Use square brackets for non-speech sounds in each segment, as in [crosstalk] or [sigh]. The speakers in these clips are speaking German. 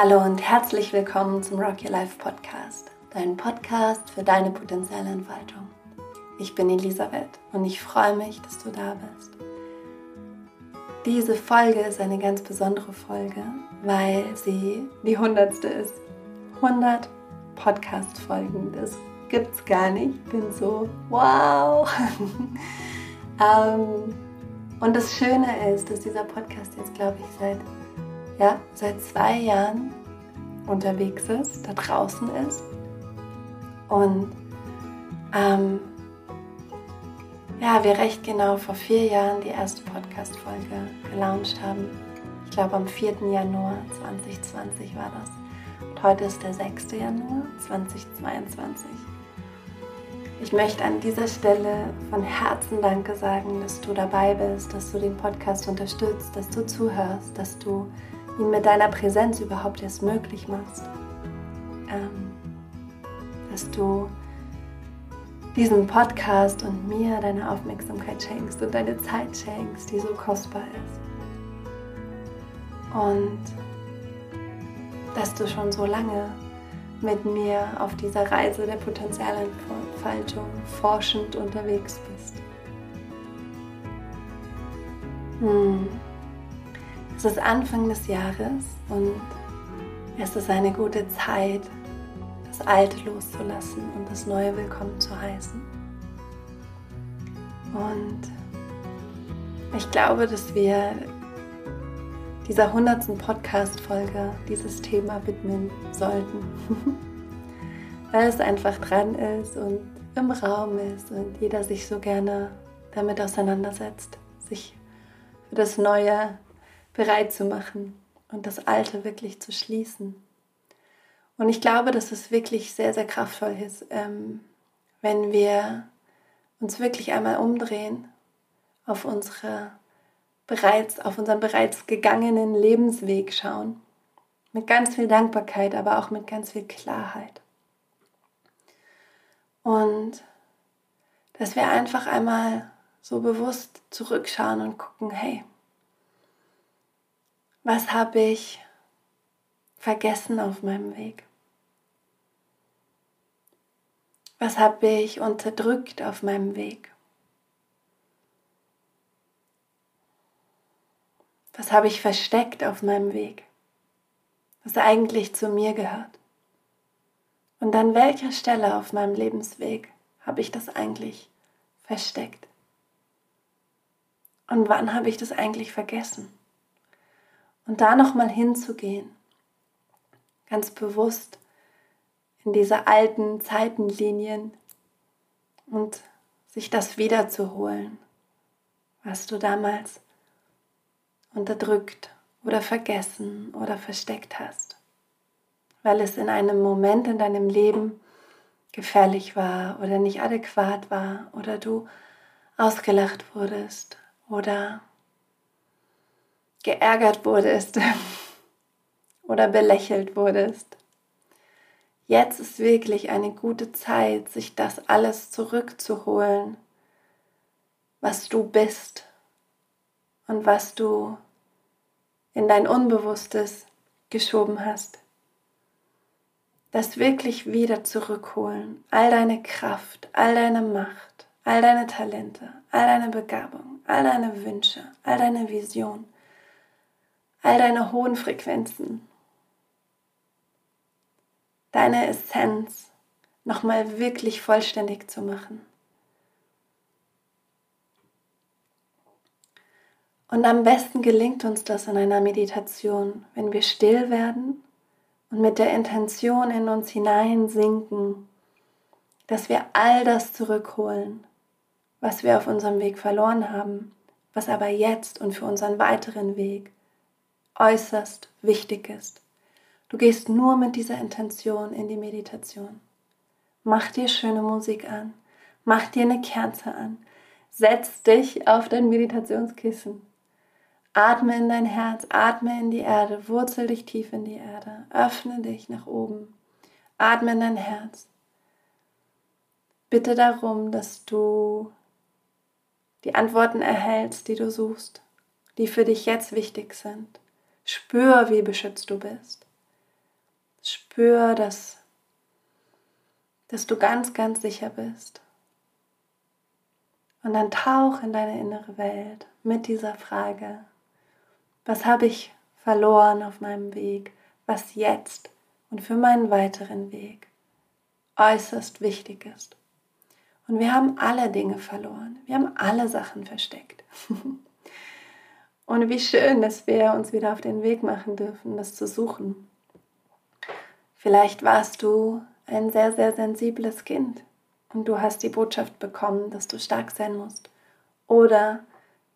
Hallo und herzlich willkommen zum Rock Your Life Podcast, dein Podcast für deine potenzielle Entfaltung. Ich bin Elisabeth und ich freue mich, dass du da bist. Diese Folge ist eine ganz besondere Folge, weil sie die hundertste ist. 100 Podcast-Folgen, das gibt's gar nicht. Ich bin so, wow! [laughs] ähm, und das Schöne ist, dass dieser Podcast jetzt, glaube ich, seit ja, seit zwei Jahren unterwegs ist, da draußen ist und ähm, ja, wir recht genau vor vier Jahren die erste Podcast-Folge gelauncht haben. Ich glaube am 4. Januar 2020 war das. Und heute ist der 6. Januar 2022. Ich möchte an dieser Stelle von Herzen Danke sagen, dass du dabei bist, dass du den Podcast unterstützt, dass du zuhörst, dass du ihn mit deiner Präsenz überhaupt erst möglich machst. Ähm, dass du diesen Podcast und mir deine Aufmerksamkeit schenkst und deine Zeit schenkst, die so kostbar ist. Und dass du schon so lange mit mir auf dieser Reise der Potenzialentfaltung forschend unterwegs bist. Hm. Es ist Anfang des Jahres und es ist eine gute Zeit, das Alte loszulassen und das Neue willkommen zu heißen. Und ich glaube, dass wir dieser hundertsten Podcast-Folge dieses Thema widmen sollten, [laughs] weil es einfach dran ist und im Raum ist und jeder sich so gerne damit auseinandersetzt, sich für das Neue bereit zu machen und das Alte wirklich zu schließen. Und ich glaube, dass es wirklich sehr, sehr kraftvoll ist, ähm, wenn wir uns wirklich einmal umdrehen auf unsere bereits, auf unseren bereits gegangenen Lebensweg schauen. Mit ganz viel Dankbarkeit, aber auch mit ganz viel Klarheit. Und dass wir einfach einmal so bewusst zurückschauen und gucken, hey, was habe ich vergessen auf meinem Weg? Was habe ich unterdrückt auf meinem Weg? Was habe ich versteckt auf meinem Weg, was eigentlich zu mir gehört? Und an welcher Stelle auf meinem Lebensweg habe ich das eigentlich versteckt? Und wann habe ich das eigentlich vergessen? Und da nochmal hinzugehen, ganz bewusst in diese alten Zeitenlinien und sich das wiederzuholen, was du damals unterdrückt oder vergessen oder versteckt hast, weil es in einem Moment in deinem Leben gefährlich war oder nicht adäquat war oder du ausgelacht wurdest oder geärgert wurdest [laughs] oder belächelt wurdest. Jetzt ist wirklich eine gute Zeit, sich das alles zurückzuholen, was du bist und was du in dein Unbewusstes geschoben hast. Das wirklich wieder zurückholen, all deine Kraft, all deine Macht, all deine Talente, all deine Begabung, all deine Wünsche, all deine Vision all deine hohen Frequenzen, deine Essenz nochmal wirklich vollständig zu machen. Und am besten gelingt uns das in einer Meditation, wenn wir still werden und mit der Intention in uns hineinsinken, dass wir all das zurückholen, was wir auf unserem Weg verloren haben, was aber jetzt und für unseren weiteren Weg äußerst wichtig ist. Du gehst nur mit dieser Intention in die Meditation. Mach dir schöne Musik an, mach dir eine Kerze an, setz dich auf dein Meditationskissen, atme in dein Herz, atme in die Erde, wurzel dich tief in die Erde, öffne dich nach oben, atme in dein Herz. Bitte darum, dass du die Antworten erhältst, die du suchst, die für dich jetzt wichtig sind. Spür, wie beschützt du bist. Spür, dass, dass du ganz, ganz sicher bist. Und dann tauch in deine innere Welt mit dieser Frage, was habe ich verloren auf meinem Weg, was jetzt und für meinen weiteren Weg äußerst wichtig ist. Und wir haben alle Dinge verloren, wir haben alle Sachen versteckt. [laughs] und wie schön, dass wir uns wieder auf den Weg machen dürfen, das zu suchen. Vielleicht warst du ein sehr, sehr sensibles Kind und du hast die Botschaft bekommen, dass du stark sein musst. Oder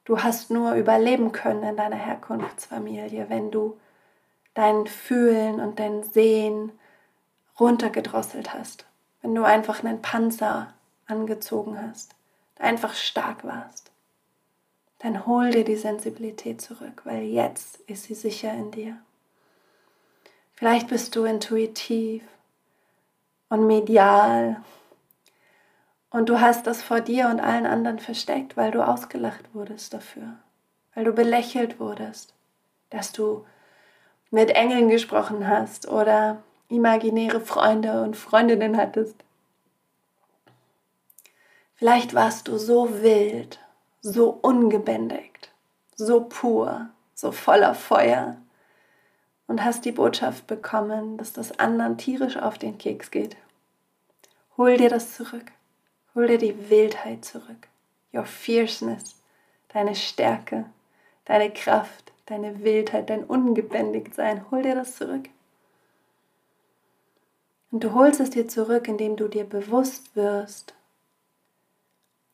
du hast nur überleben können in deiner Herkunftsfamilie, wenn du dein Fühlen und dein Sehen runtergedrosselt hast. Wenn du einfach einen Panzer angezogen hast, einfach stark warst. Dann hol dir die Sensibilität zurück, weil jetzt ist sie sicher in dir. Vielleicht bist du intuitiv und medial und du hast das vor dir und allen anderen versteckt, weil du ausgelacht wurdest dafür, weil du belächelt wurdest, dass du mit Engeln gesprochen hast oder imaginäre Freunde und Freundinnen hattest. Vielleicht warst du so wild, so ungebändigt, so pur, so voller Feuer und hast die Botschaft bekommen, dass das anderen tierisch auf den Keks geht. Hol dir das zurück. Hol dir die Wildheit zurück, your fierceness, deine Stärke, deine Kraft, deine Wildheit, dein Ungebändigtsein. Hol dir das zurück. Und du holst es dir zurück, indem du dir bewusst wirst,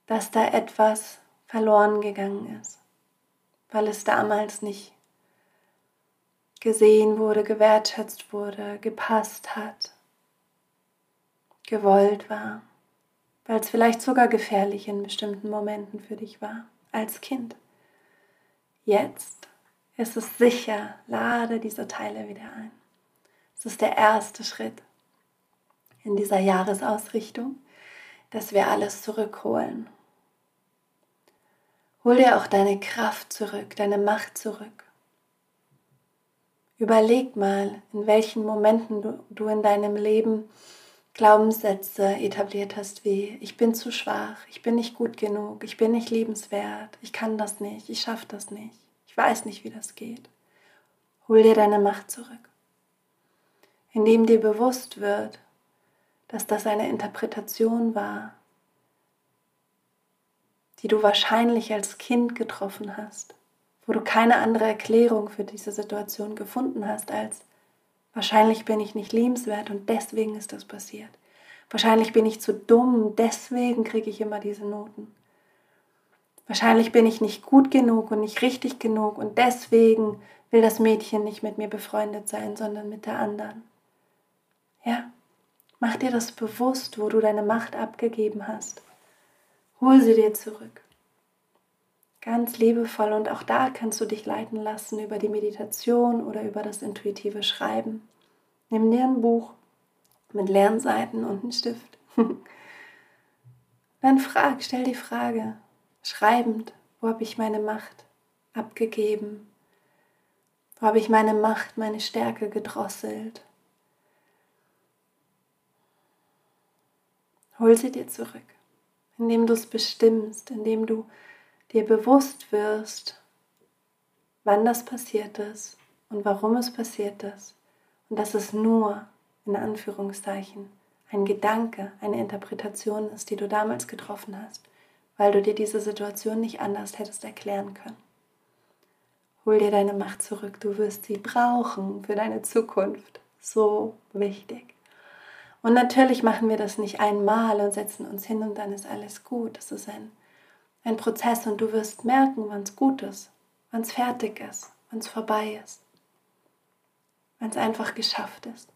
dass da etwas verloren gegangen ist, weil es damals nicht gesehen wurde, gewertschätzt wurde, gepasst hat, gewollt war weil es vielleicht sogar gefährlich in bestimmten Momenten für dich war, als Kind. Jetzt ist es sicher, lade diese Teile wieder ein. Es ist der erste Schritt in dieser Jahresausrichtung, dass wir alles zurückholen. Hol dir auch deine Kraft zurück, deine Macht zurück. Überleg mal, in welchen Momenten du, du in deinem Leben Glaubenssätze etabliert hast wie ich bin zu schwach, ich bin nicht gut genug, ich bin nicht liebenswert, ich kann das nicht, ich schaffe das nicht, ich weiß nicht, wie das geht. Hol dir deine Macht zurück. Indem dir bewusst wird, dass das eine Interpretation war, die du wahrscheinlich als Kind getroffen hast, wo du keine andere Erklärung für diese Situation gefunden hast als Wahrscheinlich bin ich nicht liebenswert und deswegen ist das passiert. Wahrscheinlich bin ich zu dumm, deswegen kriege ich immer diese Noten. Wahrscheinlich bin ich nicht gut genug und nicht richtig genug und deswegen will das Mädchen nicht mit mir befreundet sein, sondern mit der anderen. Ja, mach dir das bewusst, wo du deine Macht abgegeben hast. Hol sie dir zurück. Ganz liebevoll und auch da kannst du dich leiten lassen über die Meditation oder über das intuitive Schreiben. Nimm dir ein Buch mit Lernseiten und einen Stift. [laughs] Dann frag, stell die Frage, schreibend, wo habe ich meine Macht abgegeben? Wo habe ich meine Macht, meine Stärke gedrosselt? Hol sie dir zurück, indem du es bestimmst, indem du dir bewusst wirst, wann das passiert ist und warum es passiert ist und dass es nur in Anführungszeichen ein Gedanke, eine Interpretation ist, die du damals getroffen hast, weil du dir diese Situation nicht anders hättest erklären können. Hol dir deine Macht zurück, du wirst sie brauchen für deine Zukunft. So wichtig. Und natürlich machen wir das nicht einmal und setzen uns hin und dann ist alles gut. Das ist ein ein Prozess und du wirst merken, wann es gut ist, wann es fertig ist, wann es vorbei ist, wann es einfach geschafft ist.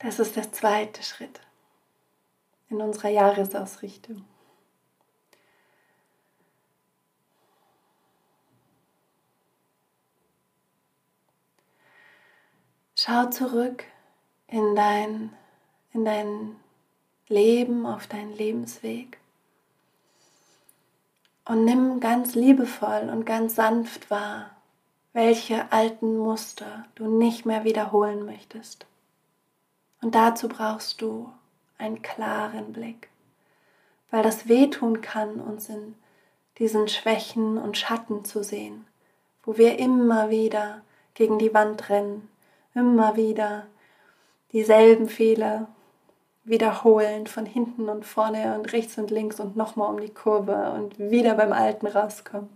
Das ist der zweite Schritt in unserer Jahresausrichtung. Schau zurück in dein, in dein Leben, auf deinen Lebensweg. Und nimm ganz liebevoll und ganz sanft wahr, welche alten Muster du nicht mehr wiederholen möchtest. Und dazu brauchst du einen klaren Blick, weil das wehtun kann, uns in diesen Schwächen und Schatten zu sehen, wo wir immer wieder gegen die Wand rennen, immer wieder dieselben Fehler wiederholen von hinten und vorne und rechts und links und nochmal um die Kurve und wieder beim Alten rauskommen.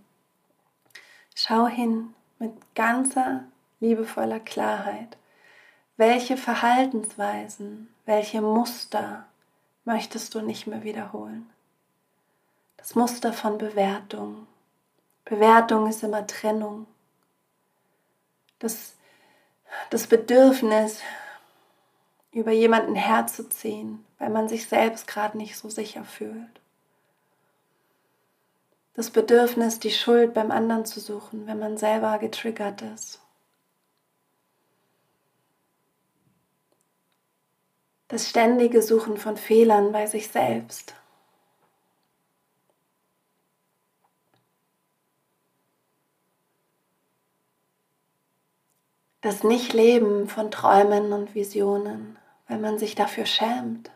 Schau hin mit ganzer liebevoller Klarheit, welche Verhaltensweisen, welche Muster möchtest du nicht mehr wiederholen. Das Muster von Bewertung. Bewertung ist immer Trennung. Das, das Bedürfnis, über jemanden herzuziehen, weil man sich selbst gerade nicht so sicher fühlt. Das Bedürfnis, die Schuld beim anderen zu suchen, wenn man selber getriggert ist. Das ständige Suchen von Fehlern bei sich selbst. Das Nicht-Leben von Träumen und Visionen wenn man sich dafür schämt.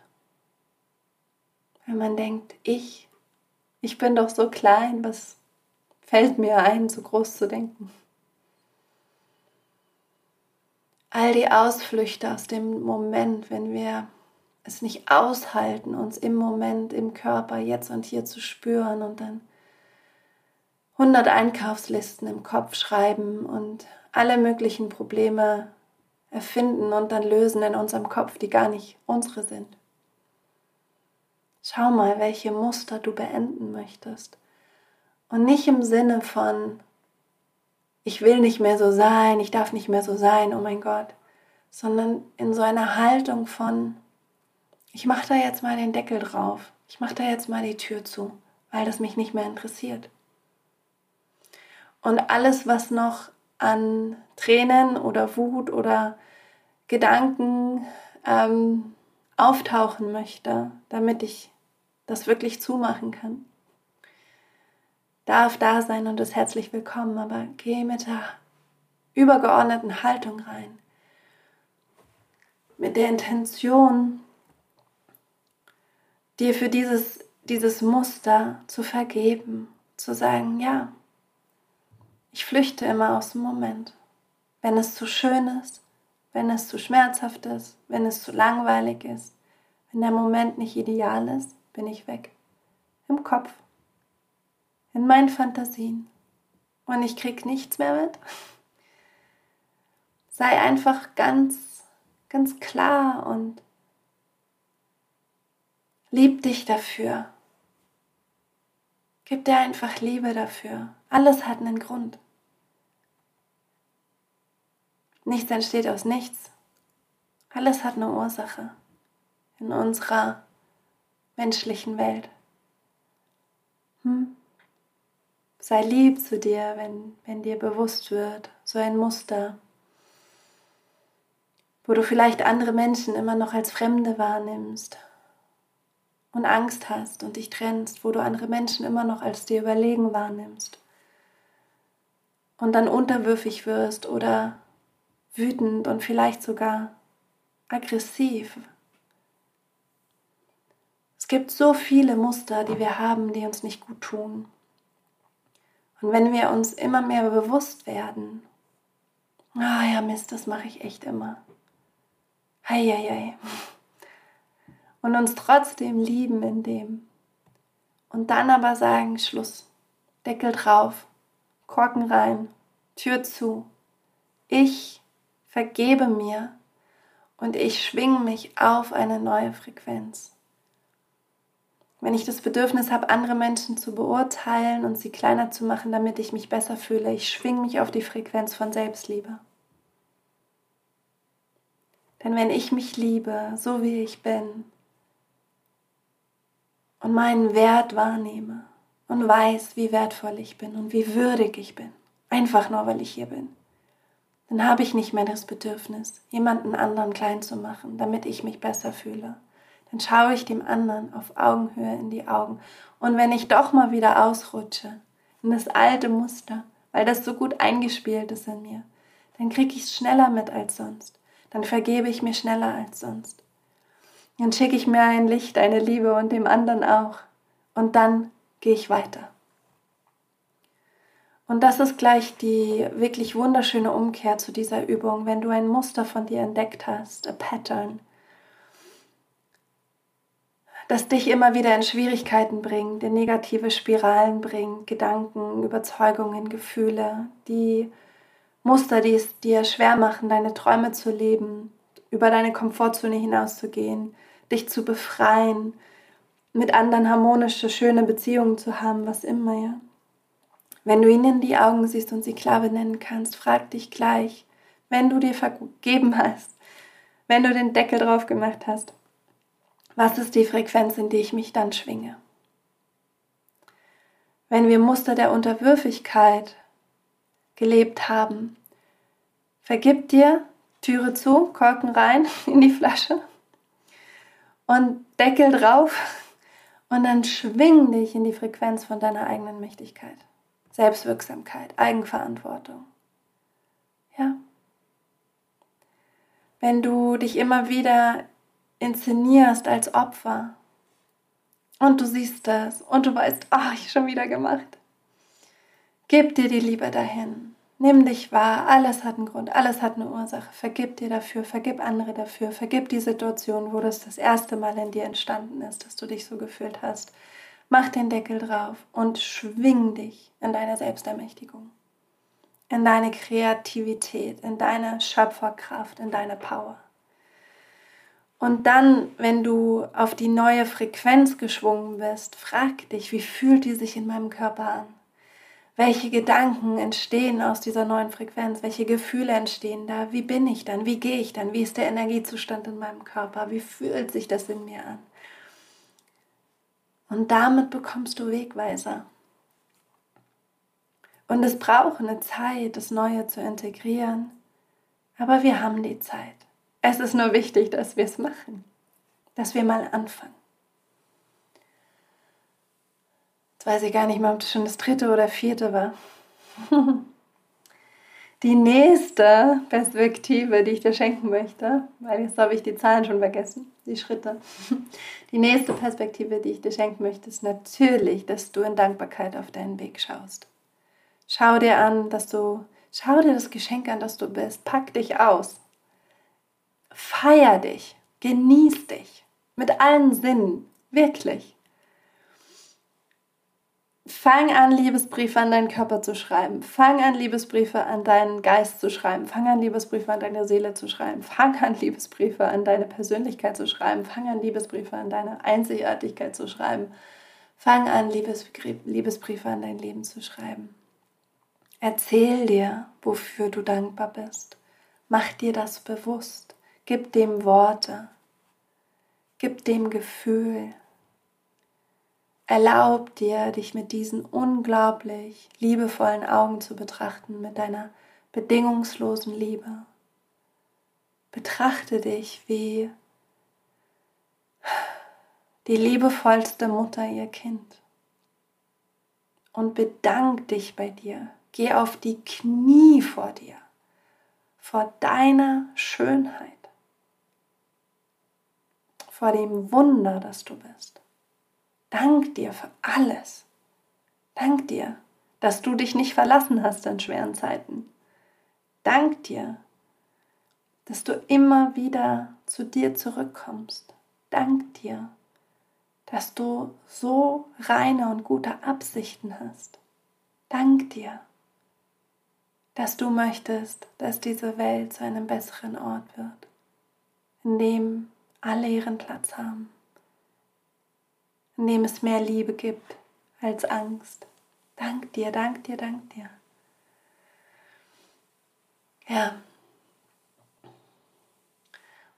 Wenn man denkt, ich, ich bin doch so klein, was fällt mir ein, so groß zu denken. All die Ausflüchte aus dem Moment, wenn wir es nicht aushalten, uns im Moment, im Körper, jetzt und hier zu spüren und dann 100 Einkaufslisten im Kopf schreiben und alle möglichen Probleme erfinden und dann lösen in unserem Kopf, die gar nicht unsere sind. Schau mal, welche Muster du beenden möchtest. Und nicht im Sinne von, ich will nicht mehr so sein, ich darf nicht mehr so sein, oh mein Gott, sondern in so einer Haltung von, ich mache da jetzt mal den Deckel drauf, ich mache da jetzt mal die Tür zu, weil das mich nicht mehr interessiert. Und alles, was noch an Tränen oder Wut oder Gedanken ähm, auftauchen möchte, damit ich das wirklich zumachen kann. Darf da sein und ist herzlich willkommen, aber geh mit der übergeordneten Haltung rein. Mit der Intention, dir für dieses, dieses Muster zu vergeben, zu sagen, ja, ich flüchte immer aus dem Moment. Wenn es zu schön ist, wenn es zu schmerzhaft ist, wenn es zu langweilig ist, wenn der Moment nicht ideal ist, bin ich weg. Im Kopf, in meinen Fantasien. Und ich krieg nichts mehr mit. [laughs] Sei einfach ganz, ganz klar und lieb dich dafür. Gib dir einfach Liebe dafür. Alles hat einen Grund. Nichts entsteht aus nichts. Alles hat eine Ursache in unserer menschlichen Welt. Hm? Sei lieb zu dir, wenn, wenn dir bewusst wird, so ein Muster, wo du vielleicht andere Menschen immer noch als Fremde wahrnimmst und Angst hast und dich trennst, wo du andere Menschen immer noch als dir überlegen wahrnimmst und dann unterwürfig wirst oder wütend und vielleicht sogar aggressiv. Es gibt so viele Muster, die wir haben, die uns nicht gut tun. Und wenn wir uns immer mehr bewusst werden, ah ja, Mist, das mache ich echt immer. Heieiei. Und uns trotzdem lieben in dem. Und dann aber sagen, Schluss, Deckel drauf, Korken rein, Tür zu. Ich vergebe mir und ich schwinge mich auf eine neue Frequenz. Wenn ich das Bedürfnis habe, andere Menschen zu beurteilen und sie kleiner zu machen, damit ich mich besser fühle, ich schwinge mich auf die Frequenz von Selbstliebe. Denn wenn ich mich liebe, so wie ich bin, und meinen Wert wahrnehme und weiß, wie wertvoll ich bin und wie würdig ich bin, einfach nur weil ich hier bin, dann habe ich nicht mehr das Bedürfnis, jemanden anderen klein zu machen, damit ich mich besser fühle. Dann schaue ich dem anderen auf Augenhöhe in die Augen. Und wenn ich doch mal wieder ausrutsche in das alte Muster, weil das so gut eingespielt ist in mir. Dann kriege ich es schneller mit als sonst. Dann vergebe ich mir schneller als sonst. Dann schicke ich mir ein Licht, eine Liebe und dem anderen auch. Und dann gehe ich weiter. Und das ist gleich die wirklich wunderschöne Umkehr zu dieser Übung, wenn du ein Muster von dir entdeckt hast, a pattern, das dich immer wieder in Schwierigkeiten bringt, in negative Spiralen bringt, Gedanken, Überzeugungen, Gefühle, die Muster, die es dir schwer machen, deine Träume zu leben, über deine Komfortzone hinauszugehen, dich zu befreien, mit anderen harmonische, schöne Beziehungen zu haben, was immer, ja. Wenn du ihnen in die Augen siehst und sie klar benennen kannst, frag dich gleich, wenn du dir vergeben hast, wenn du den Deckel drauf gemacht hast, was ist die Frequenz, in die ich mich dann schwinge? Wenn wir Muster der Unterwürfigkeit gelebt haben, vergib dir, Türe zu, Korken rein [laughs] in die Flasche und Deckel drauf und dann schwing dich in die Frequenz von deiner eigenen Mächtigkeit. Selbstwirksamkeit, Eigenverantwortung. Ja. Wenn du dich immer wieder inszenierst als Opfer und du siehst das und du weißt, ach, ich schon wieder gemacht. Gib dir die Liebe dahin. Nimm dich wahr, alles hat einen Grund, alles hat eine Ursache. Vergib dir dafür, vergib andere dafür, vergib die Situation, wo das das erste Mal in dir entstanden ist, dass du dich so gefühlt hast. Mach den Deckel drauf und schwing dich in deine Selbstermächtigung, in deine Kreativität, in deine Schöpferkraft, in deine Power. Und dann, wenn du auf die neue Frequenz geschwungen bist, frag dich, wie fühlt die sich in meinem Körper an? Welche Gedanken entstehen aus dieser neuen Frequenz? Welche Gefühle entstehen da? Wie bin ich dann? Wie gehe ich dann? Wie ist der Energiezustand in meinem Körper? Wie fühlt sich das in mir an? Und damit bekommst du Wegweiser. Und es braucht eine Zeit, das Neue zu integrieren. Aber wir haben die Zeit. Es ist nur wichtig, dass wir es machen. Dass wir mal anfangen. Jetzt weiß ich gar nicht mehr, ob das schon das dritte oder vierte war. [laughs] Die nächste Perspektive, die ich dir schenken möchte, weil jetzt habe ich die Zahlen schon vergessen, die Schritte. [laughs] Die nächste Perspektive, die ich dir schenken möchte, ist natürlich, dass du in Dankbarkeit auf deinen Weg schaust. Schau dir an, dass du, schau dir das Geschenk an, das du bist. Pack dich aus. Feier dich. Genieß dich. Mit allen Sinnen. Wirklich. Fang an, Liebesbriefe an deinen Körper zu schreiben. Fang an, Liebesbriefe an deinen Geist zu schreiben. Fang an, Liebesbriefe an deine Seele zu schreiben. Fang an, Liebesbriefe an deine Persönlichkeit zu schreiben. Fang an, Liebesbriefe an deine Einzigartigkeit zu schreiben. Fang an, Liebesbriefe an dein Leben zu schreiben. Erzähl dir, wofür du dankbar bist. Mach dir das bewusst. Gib dem Worte. Gib dem Gefühl. Erlaub dir, dich mit diesen unglaublich liebevollen Augen zu betrachten, mit deiner bedingungslosen Liebe. Betrachte dich wie die liebevollste Mutter ihr Kind. Und bedank dich bei dir. Geh auf die Knie vor dir, vor deiner Schönheit, vor dem Wunder, das du bist. Dank dir für alles. Dank dir, dass du dich nicht verlassen hast in schweren Zeiten. Dank dir, dass du immer wieder zu dir zurückkommst. Dank dir, dass du so reine und gute Absichten hast. Dank dir, dass du möchtest, dass diese Welt zu einem besseren Ort wird, in dem alle ihren Platz haben in dem es mehr Liebe gibt als Angst. Dank dir, dank dir, dank dir. Ja.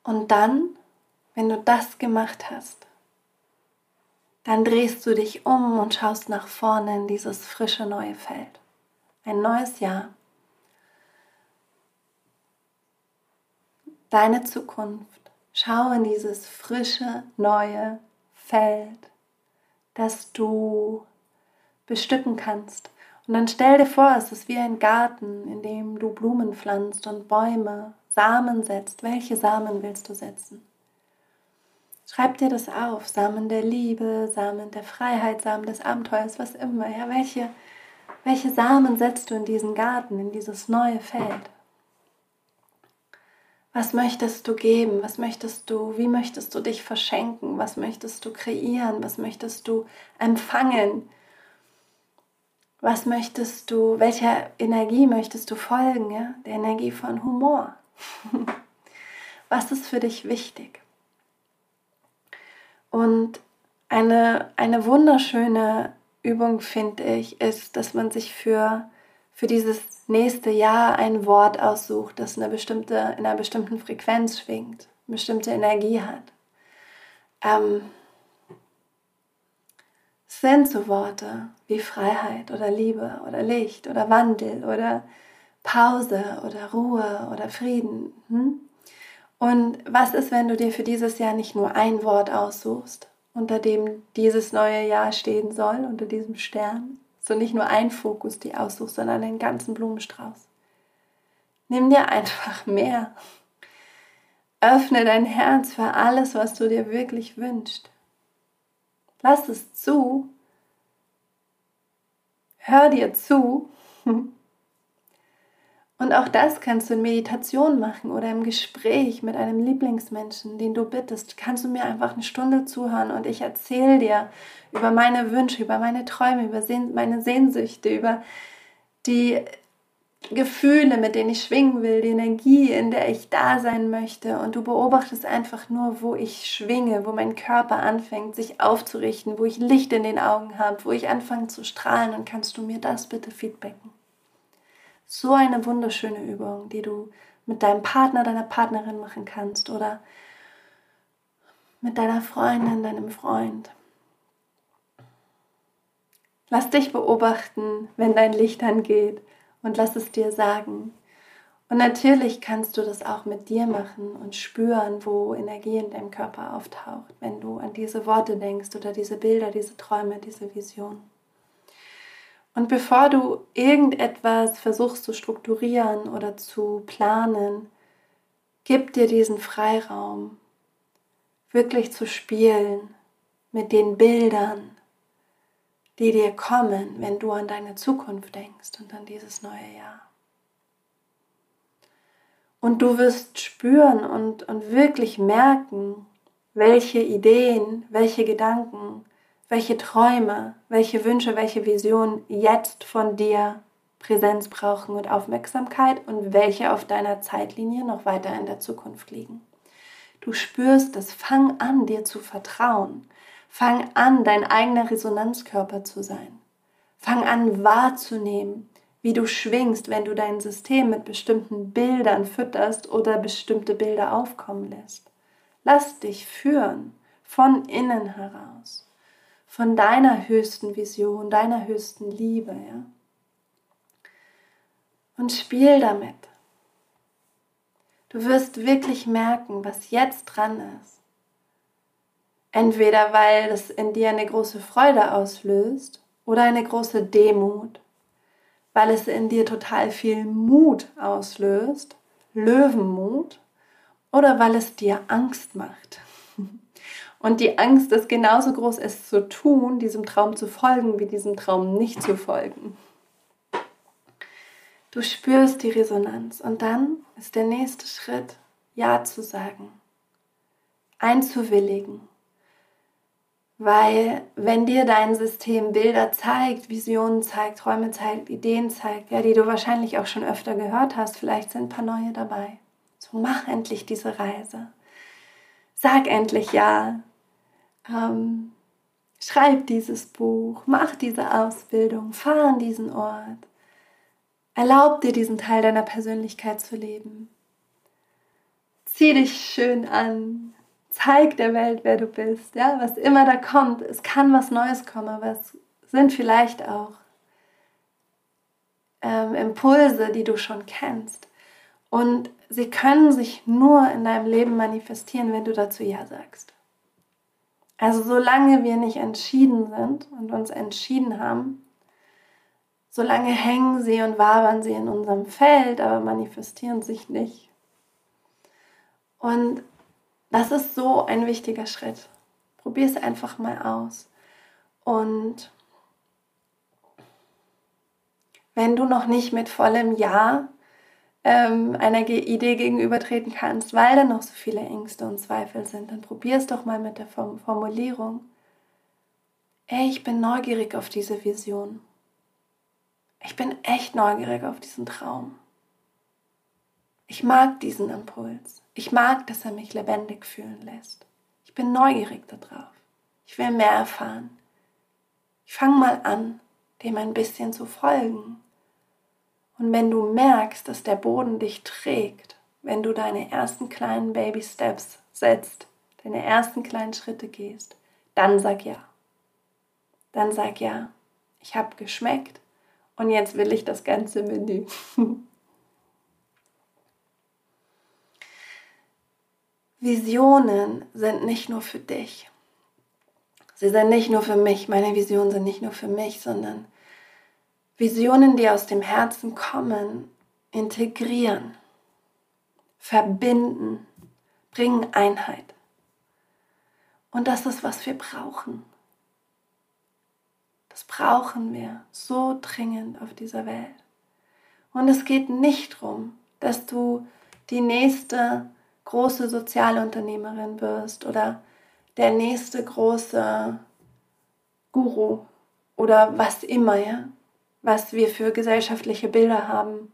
Und dann, wenn du das gemacht hast, dann drehst du dich um und schaust nach vorne in dieses frische neue Feld. Ein neues Jahr. Deine Zukunft. Schau in dieses frische neue Feld das du bestücken kannst. Und dann stell dir vor, es ist wie ein Garten, in dem du Blumen pflanzt und Bäume, Samen setzt. Welche Samen willst du setzen? Schreib dir das auf. Samen der Liebe, Samen der Freiheit, Samen des Abenteuers, was immer. Ja, welche, welche Samen setzt du in diesen Garten, in dieses neue Feld? Was möchtest du geben? Was möchtest du, wie möchtest du dich verschenken? Was möchtest du kreieren? Was möchtest du empfangen? Was möchtest du, welcher Energie möchtest du folgen? Ja? Der Energie von Humor. [laughs] Was ist für dich wichtig? Und eine, eine wunderschöne Übung, finde ich, ist, dass man sich für, für dieses nächste Jahr ein Wort aussucht, das eine bestimmte, in einer bestimmten Frequenz schwingt, eine bestimmte Energie hat. Ähm, es sind so Worte wie Freiheit oder Liebe oder Licht oder Wandel oder Pause oder Ruhe oder Frieden. Hm? Und was ist, wenn du dir für dieses Jahr nicht nur ein Wort aussuchst, unter dem dieses neue Jahr stehen soll, unter diesem Stern? So nicht nur ein Fokus die aussuchst, sondern den ganzen Blumenstrauß. Nimm dir einfach mehr. Öffne dein Herz für alles, was du dir wirklich wünschst. Lass es zu. Hör dir zu [laughs] Und auch das kannst du in Meditation machen oder im Gespräch mit einem Lieblingsmenschen, den du bittest. Kannst du mir einfach eine Stunde zuhören und ich erzähle dir über meine Wünsche, über meine Träume, über meine Sehnsüchte, über die Gefühle, mit denen ich schwingen will, die Energie, in der ich da sein möchte. Und du beobachtest einfach nur, wo ich schwinge, wo mein Körper anfängt, sich aufzurichten, wo ich Licht in den Augen habe, wo ich anfange zu strahlen. Und kannst du mir das bitte feedbacken? So eine wunderschöne Übung, die du mit deinem Partner, deiner Partnerin machen kannst oder mit deiner Freundin, deinem Freund. Lass dich beobachten, wenn dein Licht angeht und lass es dir sagen. Und natürlich kannst du das auch mit dir machen und spüren, wo Energie in deinem Körper auftaucht, wenn du an diese Worte denkst oder diese Bilder, diese Träume, diese Visionen. Und bevor du irgendetwas versuchst zu strukturieren oder zu planen, gib dir diesen Freiraum, wirklich zu spielen mit den Bildern, die dir kommen, wenn du an deine Zukunft denkst und an dieses neue Jahr. Und du wirst spüren und, und wirklich merken, welche Ideen, welche Gedanken welche Träume, welche Wünsche, welche Visionen jetzt von dir Präsenz brauchen und Aufmerksamkeit und welche auf deiner Zeitlinie noch weiter in der Zukunft liegen. Du spürst es, fang an, dir zu vertrauen. Fang an, dein eigener Resonanzkörper zu sein. Fang an, wahrzunehmen, wie du schwingst, wenn du dein System mit bestimmten Bildern fütterst oder bestimmte Bilder aufkommen lässt. Lass dich führen von innen heraus von deiner höchsten Vision, deiner höchsten Liebe, ja? Und spiel damit. Du wirst wirklich merken, was jetzt dran ist. Entweder weil es in dir eine große Freude auslöst oder eine große Demut, weil es in dir total viel Mut auslöst, Löwenmut, oder weil es dir Angst macht. Und die Angst ist genauso groß, es zu tun, diesem Traum zu folgen, wie diesem Traum nicht zu folgen. Du spürst die Resonanz und dann ist der nächste Schritt, Ja zu sagen, einzuwilligen. Weil wenn dir dein System Bilder zeigt, Visionen zeigt, Träume zeigt, Ideen zeigt, ja, die du wahrscheinlich auch schon öfter gehört hast, vielleicht sind ein paar neue dabei. So mach endlich diese Reise. Sag endlich ja ähm, schreib dieses Buch, mach diese Ausbildung, fahr an diesen Ort. Erlaub dir diesen Teil deiner Persönlichkeit zu leben. Zieh dich schön an, zeig der Welt, wer du bist. Ja, was immer da kommt, es kann was Neues kommen, aber es sind vielleicht auch ähm, Impulse, die du schon kennst. Und sie können sich nur in deinem Leben manifestieren, wenn du dazu Ja sagst. Also solange wir nicht entschieden sind und uns entschieden haben, solange hängen sie und wabern sie in unserem Feld, aber manifestieren sich nicht. Und das ist so ein wichtiger Schritt. Probier es einfach mal aus. Und wenn du noch nicht mit vollem Ja ähm, einer Idee gegenübertreten kannst, weil da noch so viele Ängste und Zweifel sind, dann probier es doch mal mit der Formulierung. Ey, ich bin neugierig auf diese Vision. Ich bin echt neugierig auf diesen Traum. Ich mag diesen Impuls. Ich mag, dass er mich lebendig fühlen lässt. Ich bin neugierig darauf. Ich will mehr erfahren. Ich fange mal an, dem ein bisschen zu folgen. Und wenn du merkst, dass der Boden dich trägt, wenn du deine ersten kleinen Baby Steps setzt, deine ersten kleinen Schritte gehst, dann sag ja. Dann sag ja. Ich habe geschmeckt und jetzt will ich das ganze Menü. [laughs] Visionen sind nicht nur für dich. Sie sind nicht nur für mich. Meine Visionen sind nicht nur für mich, sondern Visionen, die aus dem Herzen kommen, integrieren, verbinden, bringen Einheit. Und das ist, was wir brauchen. Das brauchen wir so dringend auf dieser Welt. Und es geht nicht darum, dass du die nächste große Sozialunternehmerin wirst oder der nächste große Guru oder was immer, ja was wir für gesellschaftliche Bilder haben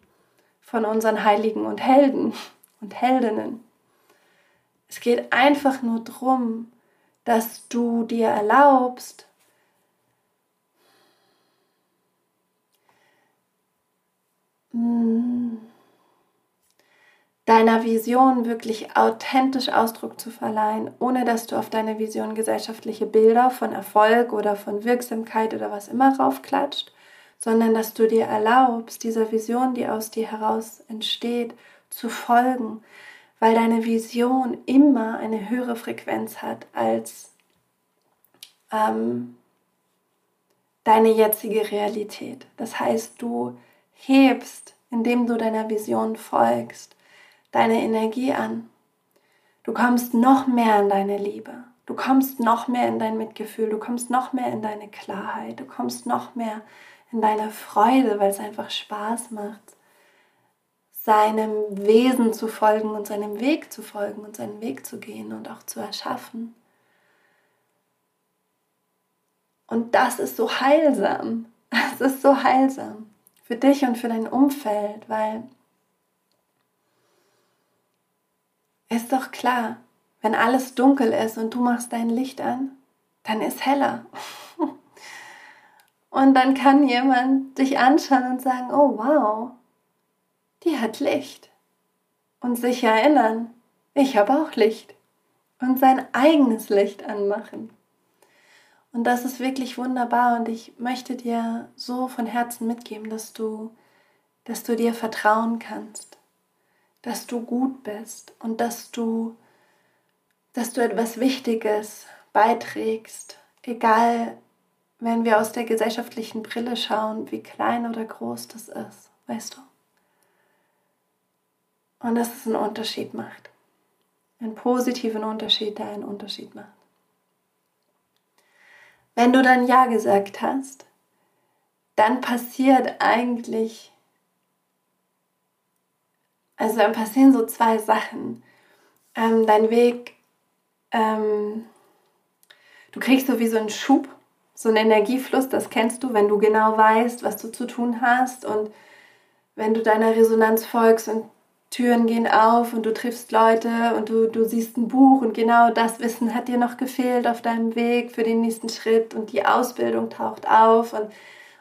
von unseren Heiligen und Helden und Heldinnen. Es geht einfach nur darum, dass du dir erlaubst, deiner Vision wirklich authentisch Ausdruck zu verleihen, ohne dass du auf deine Vision gesellschaftliche Bilder von Erfolg oder von Wirksamkeit oder was immer raufklatscht, sondern dass du dir erlaubst, dieser Vision, die aus dir heraus entsteht, zu folgen, weil deine Vision immer eine höhere Frequenz hat als ähm, deine jetzige Realität. Das heißt, du hebst, indem du deiner Vision folgst, deine Energie an. Du kommst noch mehr in deine Liebe. Du kommst noch mehr in dein Mitgefühl. Du kommst noch mehr in deine Klarheit. Du kommst noch mehr in deiner Freude, weil es einfach Spaß macht, seinem Wesen zu folgen und seinem Weg zu folgen und seinen Weg zu gehen und auch zu erschaffen. Und das ist so heilsam. Es ist so heilsam für dich und für dein Umfeld, weil ist doch klar, wenn alles dunkel ist und du machst dein Licht an, dann ist heller. Und dann kann jemand dich anschauen und sagen, oh wow, die hat Licht. Und sich erinnern, ich habe auch Licht. Und sein eigenes Licht anmachen. Und das ist wirklich wunderbar und ich möchte dir so von Herzen mitgeben, dass du, dass du dir vertrauen kannst, dass du gut bist und dass du, dass du etwas Wichtiges beiträgst, egal wenn wir aus der gesellschaftlichen Brille schauen, wie klein oder groß das ist, weißt du? Und dass es einen Unterschied macht. Einen positiven Unterschied, der einen Unterschied macht. Wenn du dann Ja gesagt hast, dann passiert eigentlich, also dann passieren so zwei Sachen. Ähm, dein Weg, ähm, du kriegst so wie so einen Schub so ein Energiefluss, das kennst du, wenn du genau weißt, was du zu tun hast und wenn du deiner Resonanz folgst und Türen gehen auf und du triffst Leute und du, du siehst ein Buch und genau das Wissen hat dir noch gefehlt auf deinem Weg für den nächsten Schritt und die Ausbildung taucht auf und,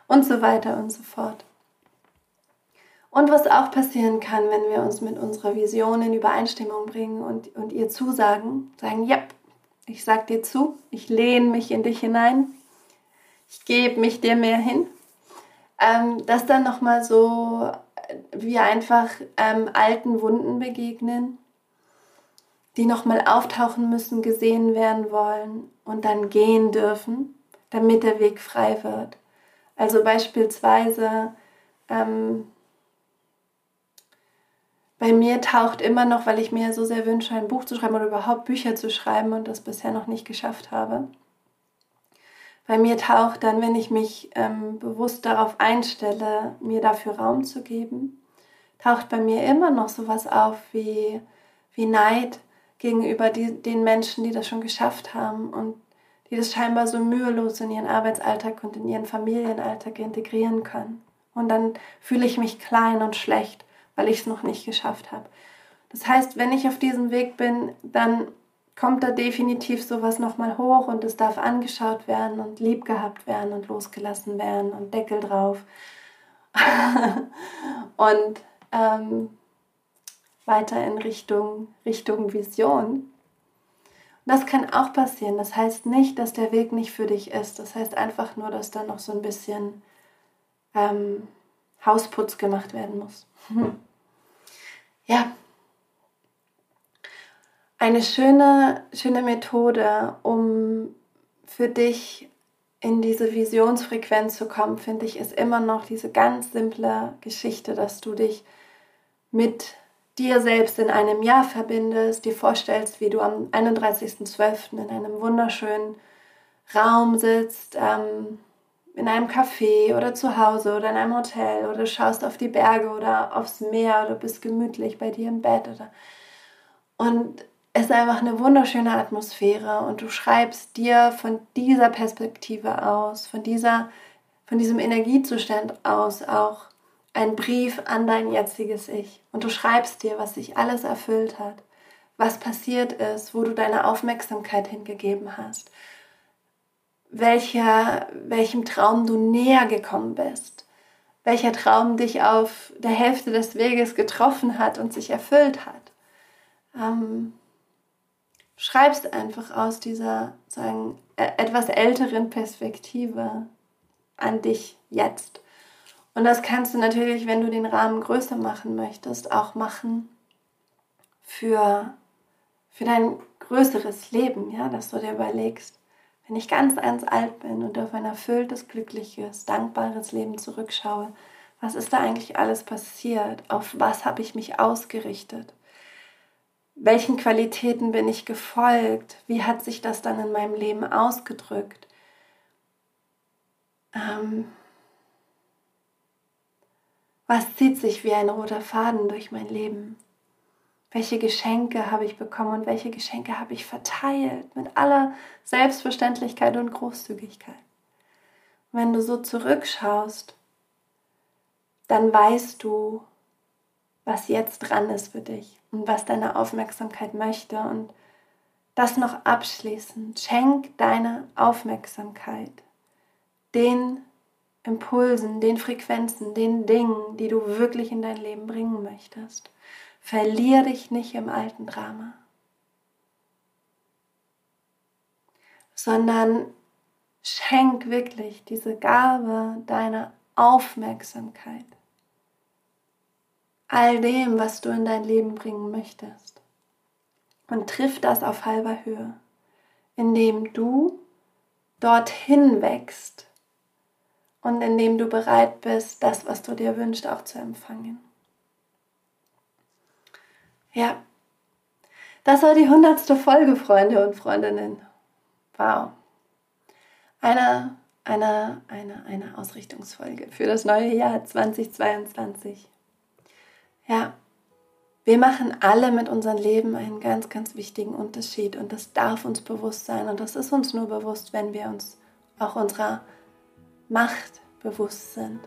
und so weiter und so fort. Und was auch passieren kann, wenn wir uns mit unserer Vision in Übereinstimmung bringen und, und ihr zusagen, sagen, ja, ich sag dir zu, ich lehne mich in dich hinein, ich gebe mich dir mehr hin. Ähm, dass dann nochmal so äh, wie einfach ähm, alten Wunden begegnen, die nochmal auftauchen müssen, gesehen werden wollen und dann gehen dürfen, damit der Weg frei wird. Also beispielsweise ähm, bei mir taucht immer noch, weil ich mir so sehr wünsche, ein Buch zu schreiben oder überhaupt Bücher zu schreiben und das bisher noch nicht geschafft habe. Bei mir taucht dann, wenn ich mich ähm, bewusst darauf einstelle, mir dafür Raum zu geben, taucht bei mir immer noch sowas auf wie, wie Neid gegenüber die, den Menschen, die das schon geschafft haben und die das scheinbar so mühelos in ihren Arbeitsalltag und in ihren Familienalltag integrieren können. Und dann fühle ich mich klein und schlecht, weil ich es noch nicht geschafft habe. Das heißt, wenn ich auf diesem Weg bin, dann kommt da definitiv sowas nochmal hoch und es darf angeschaut werden und lieb gehabt werden und losgelassen werden und Deckel drauf. [laughs] und ähm, weiter in Richtung, Richtung Vision. Das kann auch passieren. Das heißt nicht, dass der Weg nicht für dich ist. Das heißt einfach nur, dass da noch so ein bisschen ähm, Hausputz gemacht werden muss. [laughs] ja. Eine schöne, schöne Methode, um für dich in diese Visionsfrequenz zu kommen, finde ich, ist immer noch diese ganz simple Geschichte, dass du dich mit dir selbst in einem Jahr verbindest, dir vorstellst, wie du am 31.12. in einem wunderschönen Raum sitzt, ähm, in einem Café oder zu Hause oder in einem Hotel oder schaust auf die Berge oder aufs Meer oder bist gemütlich bei dir im Bett oder und ist einfach eine wunderschöne Atmosphäre und du schreibst dir von dieser Perspektive aus, von dieser von diesem Energiezustand aus auch einen Brief an dein jetziges Ich und du schreibst dir, was sich alles erfüllt hat, was passiert ist, wo du deine Aufmerksamkeit hingegeben hast, welcher, welchem Traum du näher gekommen bist, welcher Traum dich auf der Hälfte des Weges getroffen hat und sich erfüllt hat. Ähm, schreibst einfach aus dieser sagen, e-, etwas älteren Perspektive an dich jetzt. Und das kannst du natürlich, wenn du den Rahmen größer machen möchtest, auch machen für, für dein größeres Leben, ja, dass du dir überlegst, wenn ich ganz, ganz alt bin und auf ein erfülltes, glückliches, dankbares Leben zurückschaue, was ist da eigentlich alles passiert? Auf was habe ich mich ausgerichtet? Welchen Qualitäten bin ich gefolgt? Wie hat sich das dann in meinem Leben ausgedrückt? Ähm, was zieht sich wie ein roter Faden durch mein Leben? Welche Geschenke habe ich bekommen und welche Geschenke habe ich verteilt mit aller Selbstverständlichkeit und Großzügigkeit? wenn du so zurückschaust, dann weißt du, was jetzt dran ist für dich und was deine Aufmerksamkeit möchte. Und das noch abschließend, schenk deine Aufmerksamkeit den Impulsen, den Frequenzen, den Dingen, die du wirklich in dein Leben bringen möchtest. Verlier dich nicht im alten Drama, sondern schenk wirklich diese Gabe deiner Aufmerksamkeit all dem, was du in dein Leben bringen möchtest. Und triff das auf halber Höhe, indem du dorthin wächst und indem du bereit bist, das, was du dir wünschst, auch zu empfangen. Ja, das war die hundertste Folge, Freunde und Freundinnen. Wow. Eine, eine, eine, eine Ausrichtungsfolge für das neue Jahr 2022. Ja, wir machen alle mit unserem Leben einen ganz, ganz wichtigen Unterschied und das darf uns bewusst sein und das ist uns nur bewusst, wenn wir uns auch unserer Macht bewusst sind.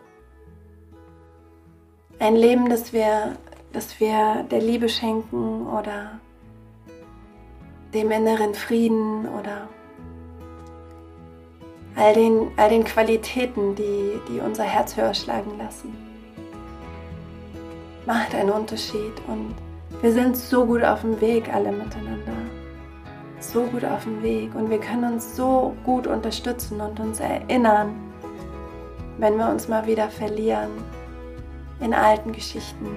Ein Leben, das wir, das wir der Liebe schenken oder dem inneren Frieden oder all den, all den Qualitäten, die, die unser Herz höher schlagen lassen. Macht einen Unterschied und wir sind so gut auf dem Weg alle miteinander. So gut auf dem Weg und wir können uns so gut unterstützen und uns erinnern, wenn wir uns mal wieder verlieren in alten Geschichten.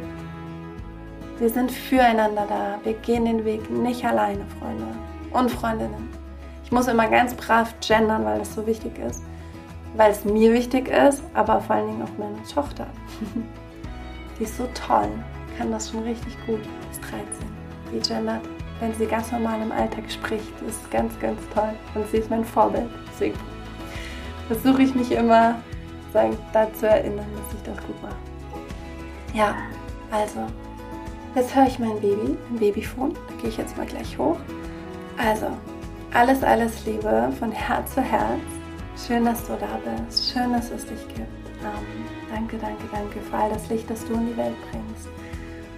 Wir sind füreinander da. Wir gehen den Weg nicht alleine, Freunde und Freundinnen. Ich muss immer ganz brav gendern, weil das so wichtig ist. weil es mir wichtig ist, aber vor allen Dingen auch meine Tochter. [laughs] Die ist so toll, kann das schon richtig gut, ist 13. Die gendert, wenn sie ganz normal im Alltag spricht, ist ganz, ganz toll und sie ist mein Vorbild. Deswegen versuche ich mich immer daran zu erinnern, dass ich das gut mache. Ja, also, jetzt höre ich mein Baby, mein Babyfon. Da gehe ich jetzt mal gleich hoch. Also, alles, alles Liebe von Herz zu Herz. Schön, dass du da bist. Schön, dass es dich gibt. Ähm, danke, danke, danke für all das Licht, das du in die Welt bringst.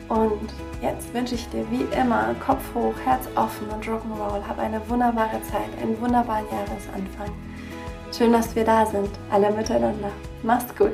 Und jetzt wünsche ich dir wie immer Kopf hoch, Herz offen und Rock'n'Roll. Hab eine wunderbare Zeit, einen wunderbaren Jahresanfang. Schön, dass wir da sind, alle miteinander. Mach's gut.